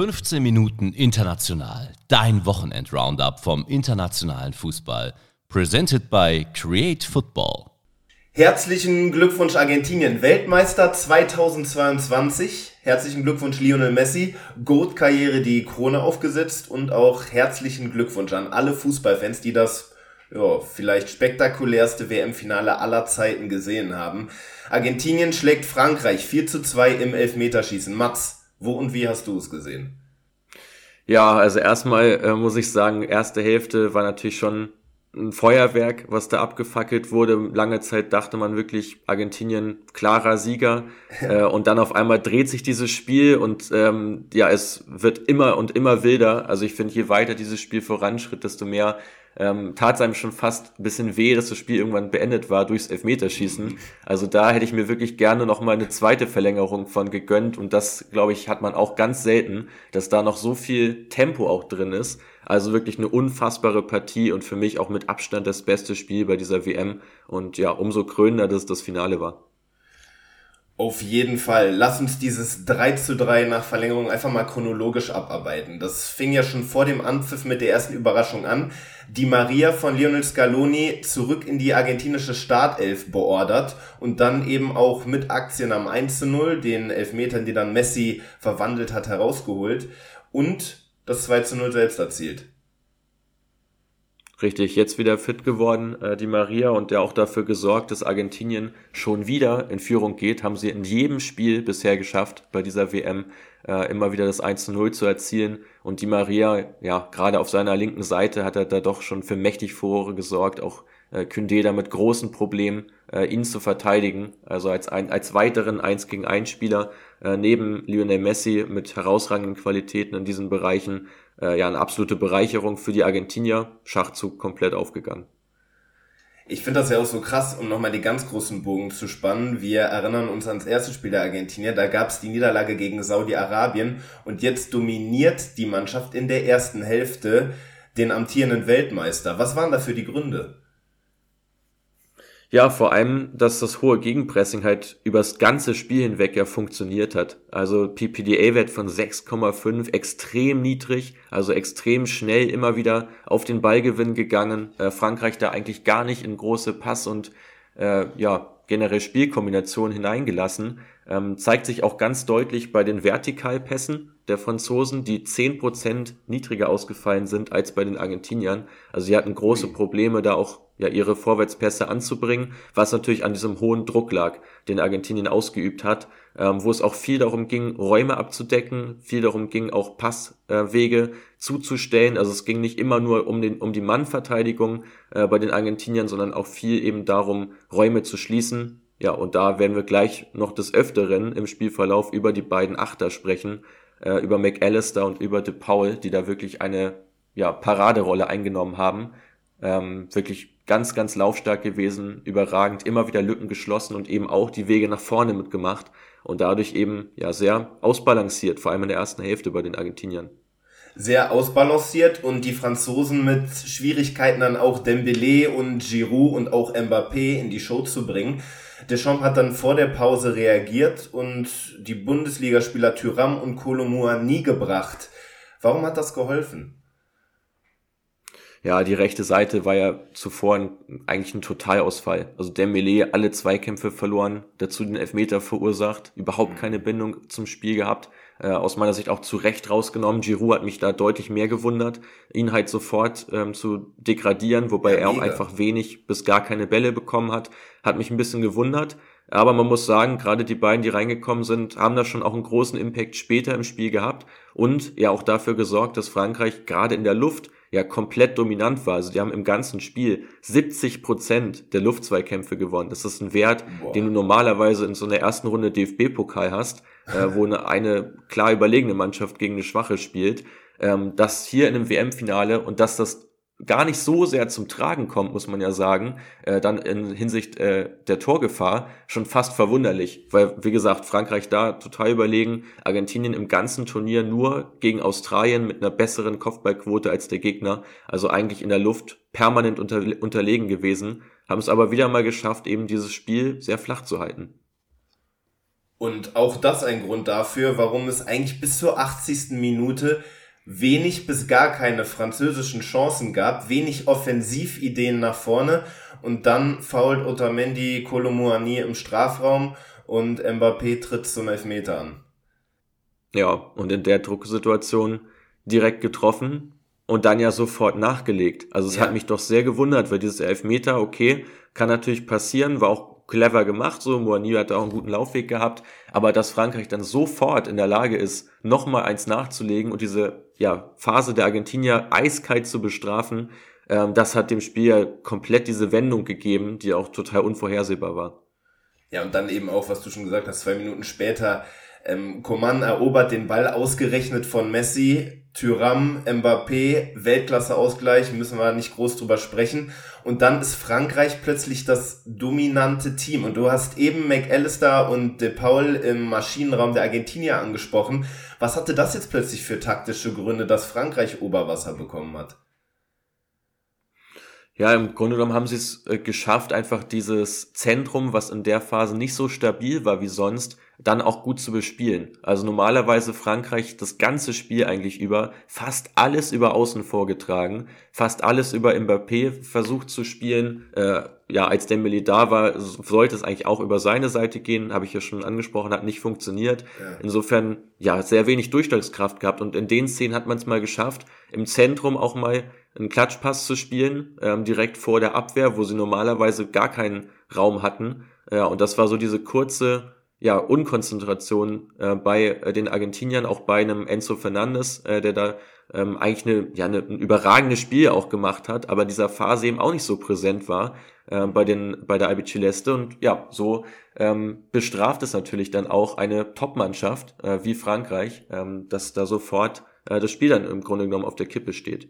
15 Minuten international. Dein Wochenend-Roundup vom internationalen Fußball. Presented by Create Football. Herzlichen Glückwunsch Argentinien, Weltmeister 2022. Herzlichen Glückwunsch Lionel Messi, Goat-Karriere die Krone aufgesetzt und auch herzlichen Glückwunsch an alle Fußballfans, die das ja, vielleicht spektakulärste WM-Finale aller Zeiten gesehen haben. Argentinien schlägt Frankreich 4 zu 2 im Elfmeterschießen. Mats, wo und wie hast du es gesehen? Ja, also erstmal äh, muss ich sagen, erste Hälfte war natürlich schon ein Feuerwerk, was da abgefackelt wurde. Lange Zeit dachte man wirklich, Argentinien klarer Sieger. äh, und dann auf einmal dreht sich dieses Spiel und ähm, ja, es wird immer und immer wilder. Also ich finde, je weiter dieses Spiel voranschritt, desto mehr ähm, tat es einem schon fast ein bisschen weh, dass das Spiel irgendwann beendet war durchs Elfmeterschießen. Also da hätte ich mir wirklich gerne noch mal eine zweite Verlängerung von gegönnt und das, glaube ich, hat man auch ganz selten, dass da noch so viel Tempo auch drin ist. Also wirklich eine unfassbare Partie und für mich auch mit Abstand das beste Spiel bei dieser WM und ja, umso krönender, dass es das Finale war. Auf jeden Fall. Lass uns dieses 3 zu 3 nach Verlängerung einfach mal chronologisch abarbeiten. Das fing ja schon vor dem Anpfiff mit der ersten Überraschung an. Die Maria von Lionel Scaloni zurück in die argentinische Startelf beordert und dann eben auch mit Aktien am 1 zu 0, den Elfmetern, die dann Messi verwandelt hat, herausgeholt und das 2 zu 0 selbst erzielt. Richtig, jetzt wieder fit geworden, äh, die Maria, und der auch dafür gesorgt, dass Argentinien schon wieder in Führung geht. Haben sie in jedem Spiel bisher geschafft, bei dieser WM äh, immer wieder das 1 zu 0 zu erzielen. Und die Maria, ja, gerade auf seiner linken Seite hat er da doch schon für mächtig Furore gesorgt, auch äh, Kündé da mit großen Problemen, äh, ihn zu verteidigen. Also als, ein, als weiteren 1 gegen 1 Spieler äh, neben Lionel Messi mit herausragenden Qualitäten in diesen Bereichen äh, ja eine absolute Bereicherung für die Argentinier. Schachzug komplett aufgegangen. Ich finde das ja auch so krass, um nochmal die ganz großen Bogen zu spannen. Wir erinnern uns ans erste Spiel der Argentinier. Da gab es die Niederlage gegen Saudi-Arabien und jetzt dominiert die Mannschaft in der ersten Hälfte den amtierenden Weltmeister. Was waren dafür die Gründe? Ja, vor allem, dass das hohe Gegenpressing halt übers ganze Spiel hinweg ja funktioniert hat. Also PPDA-Wert von 6,5, extrem niedrig, also extrem schnell immer wieder auf den Ballgewinn gegangen. Äh, Frankreich da eigentlich gar nicht in große Pass- und äh, ja, generell Spielkombinationen hineingelassen. Ähm, zeigt sich auch ganz deutlich bei den Vertikalpässen der Franzosen, die 10% niedriger ausgefallen sind als bei den Argentiniern. Also sie hatten große Probleme, da auch ja ihre Vorwärtspässe anzubringen, was natürlich an diesem hohen Druck lag, den Argentinien ausgeübt hat, ähm, wo es auch viel darum ging, Räume abzudecken, viel darum ging, auch Passwege äh, zuzustellen. Also es ging nicht immer nur um, den, um die Mannverteidigung äh, bei den Argentiniern, sondern auch viel eben darum, Räume zu schließen. Ja, und da werden wir gleich noch des Öfteren im Spielverlauf über die beiden Achter sprechen, äh, über McAllister und über De Paul, die da wirklich eine ja, Paraderolle eingenommen haben. Ähm, wirklich ganz, ganz laufstark gewesen, überragend, immer wieder Lücken geschlossen und eben auch die Wege nach vorne mitgemacht und dadurch eben ja sehr ausbalanciert, vor allem in der ersten Hälfte bei den Argentiniern. Sehr ausbalanciert und die Franzosen mit Schwierigkeiten dann auch Dembélé und Giroud und auch Mbappé in die Show zu bringen. Deschamps hat dann vor der Pause reagiert und die Bundesligaspieler Thuram und Kolomua nie gebracht. Warum hat das geholfen? Ja, die rechte Seite war ja zuvor ein, eigentlich ein Totalausfall. Also Dembele alle Zweikämpfe verloren, dazu den Elfmeter verursacht, überhaupt keine Bindung zum Spiel gehabt. Äh, aus meiner Sicht auch zu Recht rausgenommen. Giroud hat mich da deutlich mehr gewundert, ihn halt sofort ähm, zu degradieren, wobei ja, er auch einfach wenig bis gar keine Bälle bekommen hat. Hat mich ein bisschen gewundert. Aber man muss sagen, gerade die beiden, die reingekommen sind, haben da schon auch einen großen Impact später im Spiel gehabt und ja auch dafür gesorgt, dass Frankreich gerade in der Luft ja komplett dominant war. Also die haben im ganzen Spiel 70 Prozent der Luftzweikämpfe gewonnen. Das ist ein Wert, Boah. den du normalerweise in so einer ersten Runde DFB-Pokal hast, äh, wo eine, eine klar überlegene Mannschaft gegen eine schwache spielt. Ähm, das hier in einem WM-Finale und dass das gar nicht so sehr zum Tragen kommt, muss man ja sagen, äh, dann in Hinsicht äh, der Torgefahr schon fast verwunderlich, weil wie gesagt Frankreich da total überlegen, Argentinien im ganzen Turnier nur gegen Australien mit einer besseren Kopfballquote als der Gegner, also eigentlich in der Luft permanent unter, unterlegen gewesen, haben es aber wieder mal geschafft, eben dieses Spiel sehr flach zu halten. Und auch das ein Grund dafür, warum es eigentlich bis zur 80. Minute wenig bis gar keine französischen Chancen gab, wenig Offensivideen nach vorne und dann fault Otamendi Kolomuani im Strafraum und Mbappé tritt zum Elfmeter an. Ja, und in der Drucksituation direkt getroffen und dann ja sofort nachgelegt. Also es ja. hat mich doch sehr gewundert, weil dieses Elfmeter, okay, kann natürlich passieren, war auch clever gemacht, so Moani hat da auch einen guten Laufweg gehabt, aber dass Frankreich dann sofort in der Lage ist, nochmal eins nachzulegen und diese ja, Phase der Argentinier eiskalt zu bestrafen, ähm, das hat dem Spiel ja komplett diese Wendung gegeben, die auch total unvorhersehbar war. Ja, und dann eben auch, was du schon gesagt hast, zwei Minuten später, ähm, Coman erobert den Ball ausgerechnet von Messi, Tyram, Mbappé, Weltklasse-Ausgleich, müssen wir nicht groß drüber sprechen. Und dann ist Frankreich plötzlich das dominante Team. Und du hast eben McAllister und De Paul im Maschinenraum der Argentinier angesprochen. Was hatte das jetzt plötzlich für taktische Gründe, dass Frankreich Oberwasser bekommen hat? Ja, im Grunde genommen haben sie es äh, geschafft, einfach dieses Zentrum, was in der Phase nicht so stabil war wie sonst, dann auch gut zu bespielen. Also normalerweise Frankreich das ganze Spiel eigentlich über, fast alles über Außen vorgetragen, fast alles über Mbappé versucht zu spielen. Äh, ja, als Dembele da war, sollte es eigentlich auch über seine Seite gehen, habe ich ja schon angesprochen, hat nicht funktioniert. Ja. Insofern, ja, sehr wenig Durchschlagskraft gehabt und in den Szenen hat man es mal geschafft, im Zentrum auch mal einen Klatschpass zu spielen, ähm, direkt vor der Abwehr, wo sie normalerweise gar keinen Raum hatten. Ja, und das war so diese kurze ja, Unkonzentration äh, bei äh, den Argentiniern, auch bei einem Enzo Fernandes, äh, der da ähm, eigentlich eine, ja, eine, ein überragendes Spiel auch gemacht hat, aber in dieser Phase eben auch nicht so präsent war äh, bei, den, bei der Albi Celeste. Und ja, so ähm, bestraft es natürlich dann auch eine Top-Mannschaft äh, wie Frankreich, ähm, dass da sofort äh, das Spiel dann im Grunde genommen auf der Kippe steht.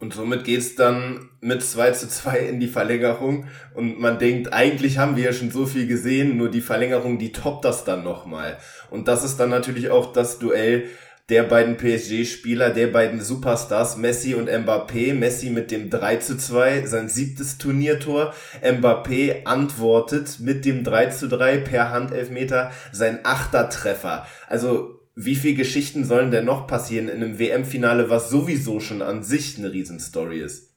Und somit geht's dann mit 2 zu 2 in die Verlängerung. Und man denkt, eigentlich haben wir ja schon so viel gesehen, nur die Verlängerung, die toppt das dann nochmal. Und das ist dann natürlich auch das Duell der beiden PSG-Spieler, der beiden Superstars, Messi und Mbappé. Messi mit dem 3 zu 2, sein siebtes Turniertor. Mbappé antwortet mit dem 3 zu 3 per Handelfmeter sein achter Treffer. Also wie viel Geschichten sollen denn noch passieren in einem WM-Finale, was sowieso schon an sich eine Riesenstory ist?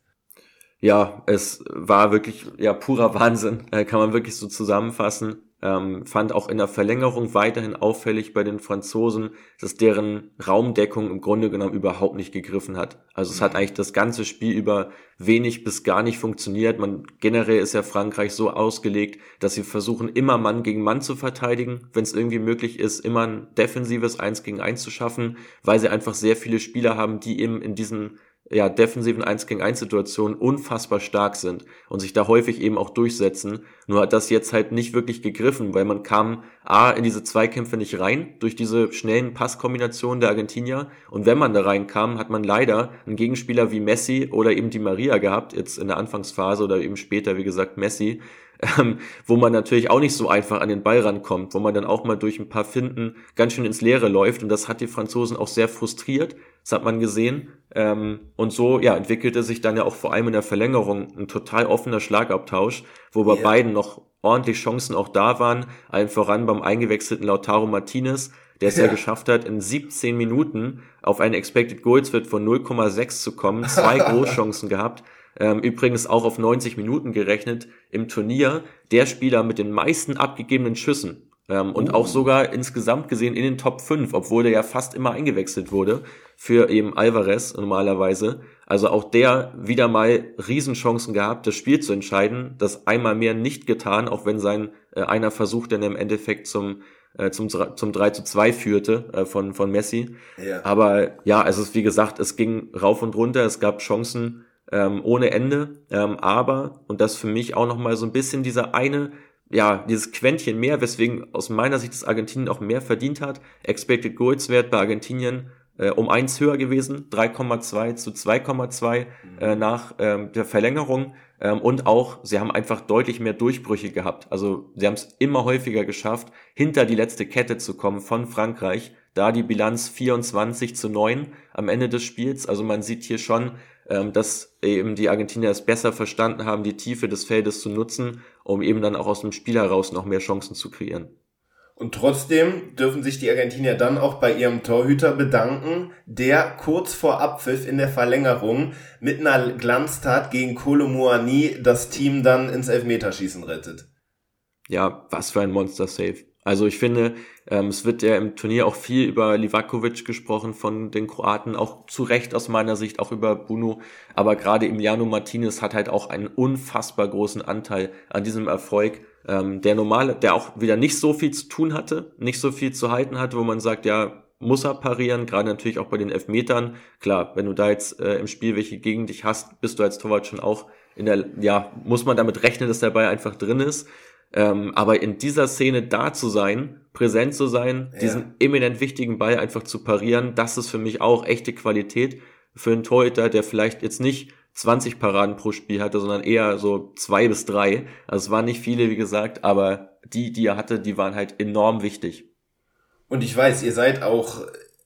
Ja, es war wirklich ja purer Wahnsinn, äh, kann man wirklich so zusammenfassen. Ähm, fand auch in der Verlängerung weiterhin auffällig bei den Franzosen, dass deren Raumdeckung im Grunde genommen überhaupt nicht gegriffen hat. Also es hat mhm. eigentlich das ganze Spiel über wenig bis gar nicht funktioniert. Man generell ist ja Frankreich so ausgelegt, dass sie versuchen immer Mann gegen Mann zu verteidigen, wenn es irgendwie möglich ist, immer ein defensives Eins gegen Eins zu schaffen, weil sie einfach sehr viele Spieler haben, die eben in diesen ja, defensiven 1 gegen 1 Situationen unfassbar stark sind und sich da häufig eben auch durchsetzen. Nur hat das jetzt halt nicht wirklich gegriffen, weil man kam A in diese Zweikämpfe nicht rein durch diese schnellen Passkombinationen der Argentinier und wenn man da reinkam, hat man leider einen Gegenspieler wie Messi oder eben die Maria gehabt, jetzt in der Anfangsphase oder eben später, wie gesagt, Messi, ähm, wo man natürlich auch nicht so einfach an den Ball rankommt, wo man dann auch mal durch ein paar Finden ganz schön ins Leere läuft und das hat die Franzosen auch sehr frustriert, das hat man gesehen ähm, und so ja entwickelte sich dann ja auch vor allem in der Verlängerung ein total offener Schlagabtausch, wo bei yeah. beiden noch ordentlich Chancen auch da waren, allen voran beim eingewechselten Lautaro Martinez, der es ja. ja geschafft hat, in 17 Minuten auf einen Expected Goals Wert von 0,6 zu kommen, zwei Großchancen gehabt, ähm, übrigens auch auf 90 Minuten gerechnet im Turnier, der Spieler mit den meisten abgegebenen Schüssen. Ähm, und auch sogar insgesamt gesehen in den Top 5, obwohl der ja fast immer eingewechselt wurde für eben Alvarez normalerweise. Also auch der wieder mal Riesenchancen gehabt, das Spiel zu entscheiden, das einmal mehr nicht getan, auch wenn sein äh, einer Versuch dann im Endeffekt zum äh, zum, zum 3 zu 2 führte äh, von, von Messi. Ja. Aber ja, also es ist wie gesagt, es ging rauf und runter, es gab Chancen, ähm, ohne Ende. Ähm, aber, und das für mich auch nochmal so ein bisschen dieser eine, ja, dieses Quäntchen mehr, weswegen aus meiner Sicht das Argentinien auch mehr verdient hat. Expected Goals Wert bei Argentinien äh, um eins höher gewesen, 3,2 zu 2,2 äh, nach ähm, der Verlängerung. Ähm, und auch, sie haben einfach deutlich mehr Durchbrüche gehabt. Also sie haben es immer häufiger geschafft, hinter die letzte Kette zu kommen von Frankreich. Da die Bilanz 24 zu 9 am Ende des Spiels. Also man sieht hier schon, dass eben die Argentinier es besser verstanden haben, die Tiefe des Feldes zu nutzen, um eben dann auch aus dem Spiel heraus noch mehr Chancen zu kreieren. Und trotzdem dürfen sich die Argentinier dann auch bei ihrem Torhüter bedanken, der kurz vor Abpfiff in der Verlängerung mit einer Glanztat gegen Kolomuani das Team dann ins Elfmeterschießen rettet. Ja, was für ein Monster-Save. Also ich finde, ähm, es wird ja im Turnier auch viel über Livakovic gesprochen von den Kroaten, auch zu Recht aus meiner Sicht, auch über Bruno. Aber gerade Emiliano Martinez hat halt auch einen unfassbar großen Anteil an diesem Erfolg. Ähm, der normale, der auch wieder nicht so viel zu tun hatte, nicht so viel zu halten hatte, wo man sagt, ja, muss er parieren, gerade natürlich auch bei den Elfmetern. Klar, wenn du da jetzt äh, im Spiel welche gegen dich hast, bist du als Torwart schon auch in der, ja, muss man damit rechnen, dass der Ball einfach drin ist. Ähm, aber in dieser Szene da zu sein, präsent zu sein, ja. diesen eminent wichtigen Ball einfach zu parieren, das ist für mich auch echte Qualität für einen Torhüter, der vielleicht jetzt nicht 20 Paraden pro Spiel hatte, sondern eher so zwei bis drei. Also es waren nicht viele, wie gesagt, aber die, die er hatte, die waren halt enorm wichtig. Und ich weiß, ihr seid auch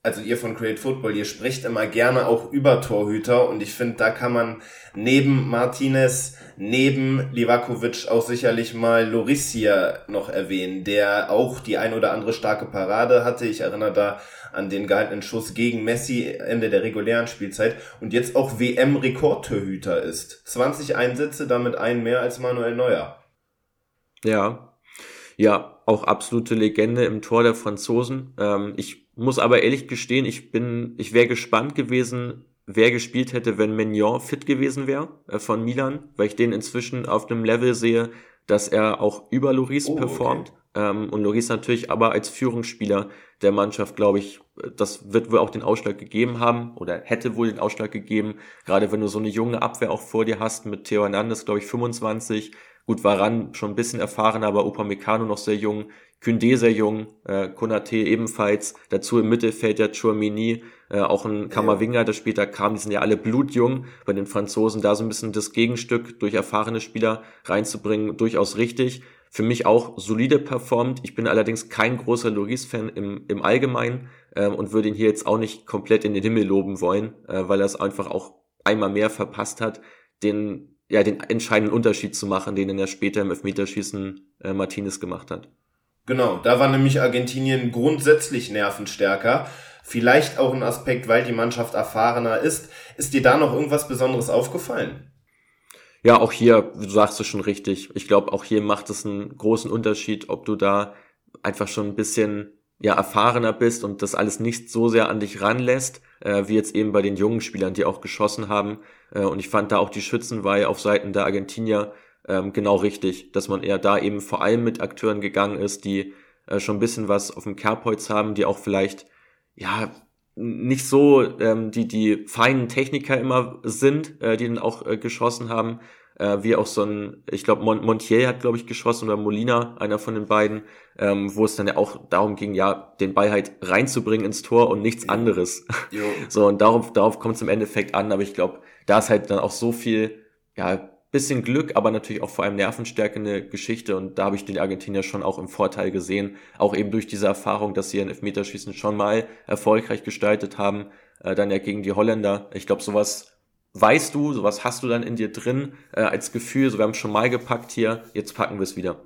also ihr von Create Football, ihr spricht immer gerne auch über Torhüter und ich finde, da kann man neben Martinez, neben Livakovic auch sicherlich mal Lorissia noch erwähnen, der auch die ein oder andere starke Parade hatte. Ich erinnere da an den gehaltenen Schuss gegen Messi Ende der regulären Spielzeit und jetzt auch WM-Rekordtorhüter ist. 20 Einsätze, damit ein mehr als Manuel Neuer. Ja, ja, auch absolute Legende im Tor der Franzosen. Ähm, ich muss aber ehrlich gestehen, ich bin, ich wäre gespannt gewesen, wer gespielt hätte, wenn Mignon fit gewesen wäre äh, von Milan, weil ich den inzwischen auf einem Level sehe, dass er auch über Loris oh, performt. Okay. Ähm, und Loris natürlich aber als Führungsspieler der Mannschaft, glaube ich, das wird wohl auch den Ausschlag gegeben haben oder hätte wohl den Ausschlag gegeben, gerade wenn du so eine junge Abwehr auch vor dir hast mit Theo Hernandez, glaube ich, 25, Gut, Varan schon ein bisschen erfahren, aber Upamecano noch sehr jung, Kündé sehr jung, äh, Konate ebenfalls, dazu im Mittelfeld ja Chouamini, äh, auch ein Kamavinga, der später kam, die sind ja alle blutjung, bei den Franzosen da so ein bisschen das Gegenstück durch erfahrene Spieler reinzubringen, durchaus richtig. Für mich auch solide performt. Ich bin allerdings kein großer Loris-Fan im, im Allgemeinen äh, und würde ihn hier jetzt auch nicht komplett in den Himmel loben wollen, äh, weil er es einfach auch einmal mehr verpasst hat, den ja, den entscheidenden Unterschied zu machen, den er später im Elfmeterschießen äh, Martinez gemacht hat. Genau, da war nämlich Argentinien grundsätzlich nervenstärker. Vielleicht auch ein Aspekt, weil die Mannschaft erfahrener ist. Ist dir da noch irgendwas Besonderes aufgefallen? Ja, auch hier, du sagst es schon richtig. Ich glaube, auch hier macht es einen großen Unterschied, ob du da einfach schon ein bisschen ja erfahrener bist und das alles nicht so sehr an dich ranlässt, äh, wie jetzt eben bei den jungen Spielern, die auch geschossen haben. Äh, und ich fand da auch die Schützenweihe auf Seiten der Argentinier ähm, genau richtig, dass man eher da eben vor allem mit Akteuren gegangen ist, die äh, schon ein bisschen was auf dem Kerbholz haben, die auch vielleicht ja nicht so ähm, die die feinen Techniker immer sind, äh, die dann auch äh, geschossen haben, äh, wie auch so ein, ich glaube, Mon Montiel hat, glaube ich, geschossen oder Molina, einer von den beiden, ähm, wo es dann ja auch darum ging, ja, den Ball halt reinzubringen ins Tor und nichts anderes. Jo. So, und darauf, darauf kommt es im Endeffekt an, aber ich glaube, da ist halt dann auch so viel, ja, bisschen Glück, aber natürlich auch vor allem Nervenstärke eine Geschichte und da habe ich den Argentinier schon auch im Vorteil gesehen, auch eben durch diese Erfahrung, dass sie ein Elfmeterschießen schon mal erfolgreich gestaltet haben, äh, dann ja gegen die Holländer. Ich glaube, sowas weißt du, sowas hast du dann in dir drin äh, als Gefühl, so wir haben schon mal gepackt hier, jetzt packen wir es wieder.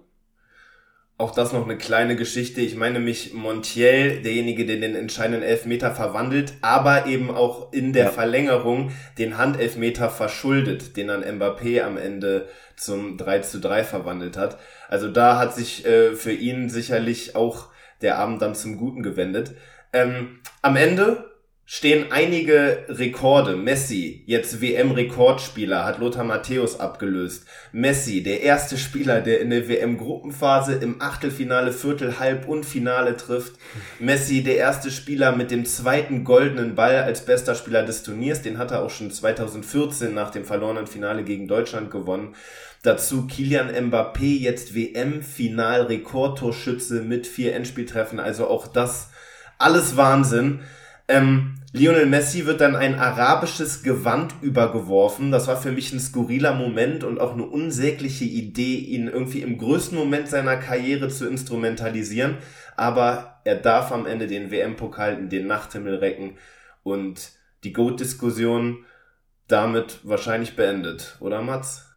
Auch das noch eine kleine Geschichte. Ich meine mich Montiel, derjenige, der den entscheidenden Elfmeter verwandelt, aber eben auch in der ja. Verlängerung den Handelfmeter verschuldet, den dann Mbappé am Ende zum 3 zu 3 verwandelt hat. Also da hat sich äh, für ihn sicherlich auch der Abend dann zum Guten gewendet. Ähm, am Ende stehen einige Rekorde. Messi, jetzt WM-Rekordspieler, hat Lothar Matthäus abgelöst. Messi, der erste Spieler, der in der WM-Gruppenphase im Achtelfinale, Viertel, Halb und Finale trifft. Messi, der erste Spieler mit dem zweiten goldenen Ball als bester Spieler des Turniers. Den hat er auch schon 2014 nach dem verlorenen Finale gegen Deutschland gewonnen. Dazu Kilian Mbappé, jetzt WM-Final-Rekordtorschütze mit vier Endspieltreffen. Also auch das alles Wahnsinn. Ähm, Lionel Messi wird dann ein arabisches Gewand übergeworfen. Das war für mich ein skurriler Moment und auch eine unsägliche Idee, ihn irgendwie im größten Moment seiner Karriere zu instrumentalisieren. Aber er darf am Ende den WM-Pokal in den Nachthimmel recken und die GOAT-Diskussion damit wahrscheinlich beendet, oder Mats?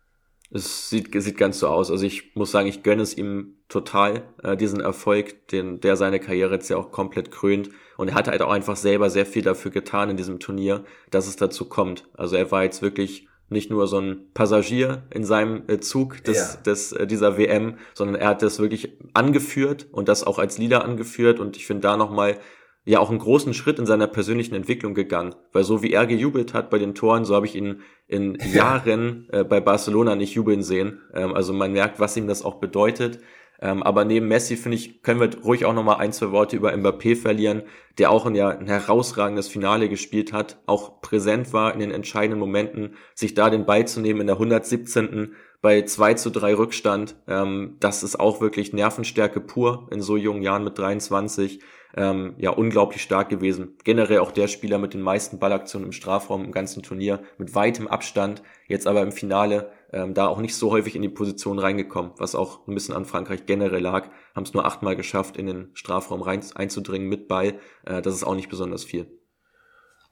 Es sieht, sieht ganz so aus. Also ich muss sagen, ich gönne es ihm total, äh, diesen Erfolg, den, der seine Karriere jetzt ja auch komplett krönt. Und er hat halt auch einfach selber sehr viel dafür getan in diesem Turnier, dass es dazu kommt. Also er war jetzt wirklich nicht nur so ein Passagier in seinem äh, Zug des, ja. des, äh, dieser WM, sondern er hat das wirklich angeführt und das auch als Leader angeführt. Und ich finde da nochmal ja auch einen großen Schritt in seiner persönlichen Entwicklung gegangen. Weil so wie er gejubelt hat bei den Toren, so habe ich ihn in Jahren äh, bei Barcelona nicht jubeln sehen. Ähm, also man merkt, was ihm das auch bedeutet. Ähm, aber neben Messi, finde ich, können wir ruhig auch nochmal ein, zwei Worte über Mbappé verlieren, der auch ein, ja, ein herausragendes Finale gespielt hat, auch präsent war in den entscheidenden Momenten, sich da den Ball zu nehmen in der 117 bei 2 zu 3 Rückstand. Ähm, das ist auch wirklich Nervenstärke pur in so jungen Jahren mit 23 ähm, ja unglaublich stark gewesen. Generell auch der Spieler mit den meisten Ballaktionen im Strafraum im ganzen Turnier, mit weitem Abstand, jetzt aber im Finale ähm, da auch nicht so häufig in die Position reingekommen, was auch ein bisschen an Frankreich generell lag. Haben es nur achtmal geschafft, in den Strafraum rein einzudringen mit Ball. Äh, das ist auch nicht besonders viel.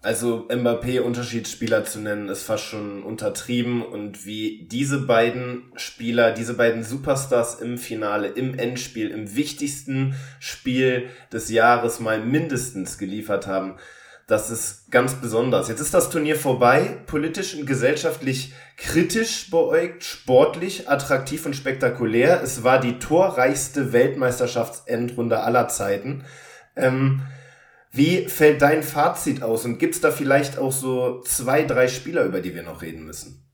Also Mbappé Unterschiedsspieler zu nennen, ist fast schon untertrieben und wie diese beiden Spieler, diese beiden Superstars im Finale, im Endspiel, im wichtigsten Spiel des Jahres mal mindestens geliefert haben, das ist ganz besonders. Jetzt ist das Turnier vorbei, politisch und gesellschaftlich kritisch beäugt, sportlich, attraktiv und spektakulär. Es war die torreichste Weltmeisterschaftsendrunde aller Zeiten. Ähm, wie fällt dein Fazit aus und gibt es da vielleicht auch so zwei, drei Spieler, über die wir noch reden müssen?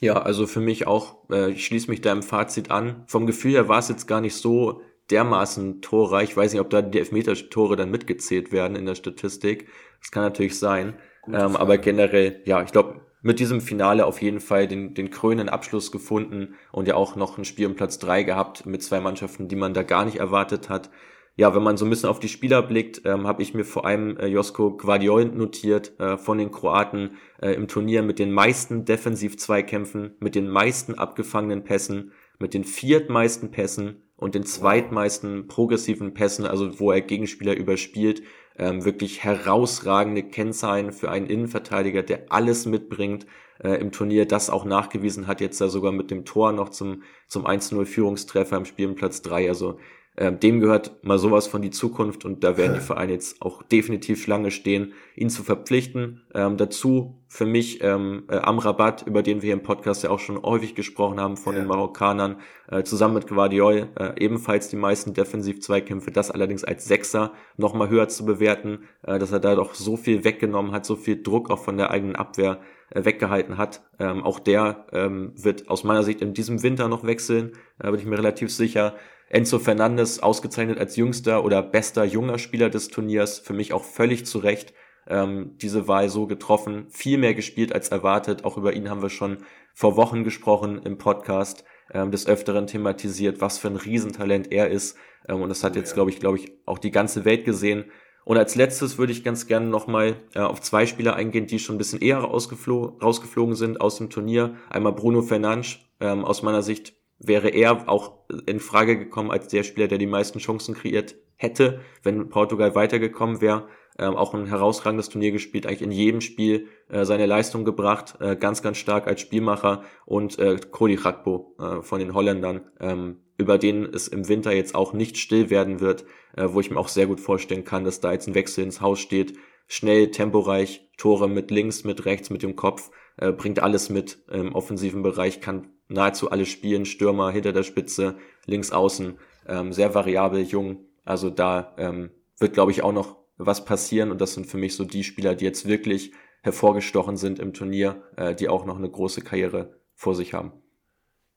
Ja, also für mich auch, äh, ich schließe mich deinem Fazit an. Vom Gefühl her war es jetzt gar nicht so dermaßen torreich. Ich weiß nicht, ob da die Elfmeter-Tore dann mitgezählt werden in der Statistik. Das kann natürlich sein. Ähm, aber generell, ja, ich glaube, mit diesem Finale auf jeden Fall den, den krönenden Abschluss gefunden und ja auch noch ein Spiel um Platz drei gehabt mit zwei Mannschaften, die man da gar nicht erwartet hat ja, wenn man so ein bisschen auf die Spieler blickt, ähm, habe ich mir vor allem äh, Josko Guardiol notiert äh, von den Kroaten äh, im Turnier mit den meisten Defensiv-Zweikämpfen, mit den meisten abgefangenen Pässen, mit den viertmeisten Pässen und den zweitmeisten progressiven Pässen, also wo er Gegenspieler überspielt. Ähm, wirklich herausragende Kennzahlen für einen Innenverteidiger, der alles mitbringt äh, im Turnier, das auch nachgewiesen hat, jetzt da sogar mit dem Tor noch zum, zum 1-0 Führungstreffer im Spiel im Platz 3. Also ähm, dem gehört mal sowas von die Zukunft und da werden die Vereine jetzt auch definitiv Schlange stehen, ihn zu verpflichten. Ähm, dazu für mich ähm, äh, Amrabat, über den wir hier im Podcast ja auch schon häufig gesprochen haben, von ja. den Marokkanern, äh, zusammen mit Guardiol, äh, ebenfalls die meisten Defensiv-Zweikämpfe, das allerdings als Sechser nochmal höher zu bewerten, äh, dass er da doch so viel weggenommen hat, so viel Druck auch von der eigenen Abwehr äh, weggehalten hat. Ähm, auch der ähm, wird aus meiner Sicht in diesem Winter noch wechseln, da bin ich mir relativ sicher. Enzo Fernandes ausgezeichnet als jüngster oder bester junger Spieler des Turniers, für mich auch völlig zu Recht ähm, diese Wahl so getroffen, viel mehr gespielt als erwartet. Auch über ihn haben wir schon vor Wochen gesprochen im Podcast, ähm, des Öfteren thematisiert, was für ein Riesentalent er ist. Ähm, und das hat jetzt, glaube ich, glaube ich, auch die ganze Welt gesehen. Und als letztes würde ich ganz gerne nochmal äh, auf zwei Spieler eingehen, die schon ein bisschen eher rausgeflo rausgeflogen sind aus dem Turnier. Einmal Bruno Fernandes, ähm, aus meiner Sicht wäre er auch in Frage gekommen als der Spieler, der die meisten Chancen kreiert hätte, wenn Portugal weitergekommen wäre. Ähm, auch ein herausragendes Turnier gespielt, eigentlich in jedem Spiel äh, seine Leistung gebracht, äh, ganz, ganz stark als Spielmacher und äh, Cody Rakpo äh, von den Holländern, ähm, über den es im Winter jetzt auch nicht still werden wird, äh, wo ich mir auch sehr gut vorstellen kann, dass da jetzt ein Wechsel ins Haus steht. Schnell, temporeich, Tore mit links, mit rechts, mit dem Kopf, äh, bringt alles mit im offensiven Bereich, kann nahezu alle spielen, Stürmer hinter der Spitze, links außen, ähm, sehr variabel, jung. Also da ähm, wird, glaube ich, auch noch was passieren und das sind für mich so die Spieler, die jetzt wirklich hervorgestochen sind im Turnier, äh, die auch noch eine große Karriere vor sich haben.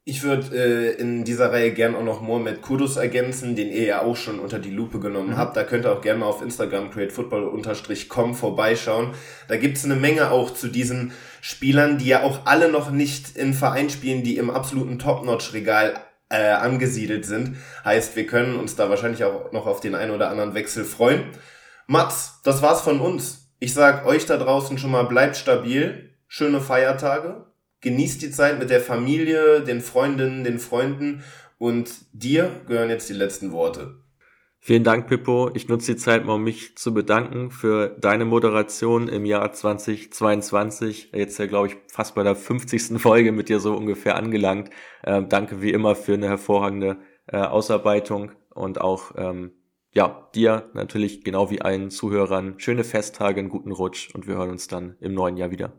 Ich würde äh, in dieser Reihe gern auch noch Mohamed Kudus ergänzen, den ihr ja auch schon unter die Lupe genommen mhm. habt. Da könnt ihr auch gerne mal auf Instagram createfootball-com vorbeischauen. Da gibt's eine Menge auch zu diesen Spielern, die ja auch alle noch nicht in Verein spielen, die im absoluten Top-Notch-Regal äh, angesiedelt sind. Heißt, wir können uns da wahrscheinlich auch noch auf den einen oder anderen Wechsel freuen. Mats, das war's von uns. Ich sag euch da draußen schon mal, bleibt stabil, schöne Feiertage Genießt die Zeit mit der Familie, den Freundinnen, den Freunden und dir gehören jetzt die letzten Worte. Vielen Dank, Pippo. Ich nutze die Zeit mal, um mich zu bedanken für deine Moderation im Jahr 2022. Jetzt ja, glaube ich, fast bei der 50. Folge mit dir so ungefähr angelangt. Ähm, danke wie immer für eine hervorragende äh, Ausarbeitung und auch ähm, ja, dir natürlich genau wie allen Zuhörern schöne Festtage, einen guten Rutsch und wir hören uns dann im neuen Jahr wieder.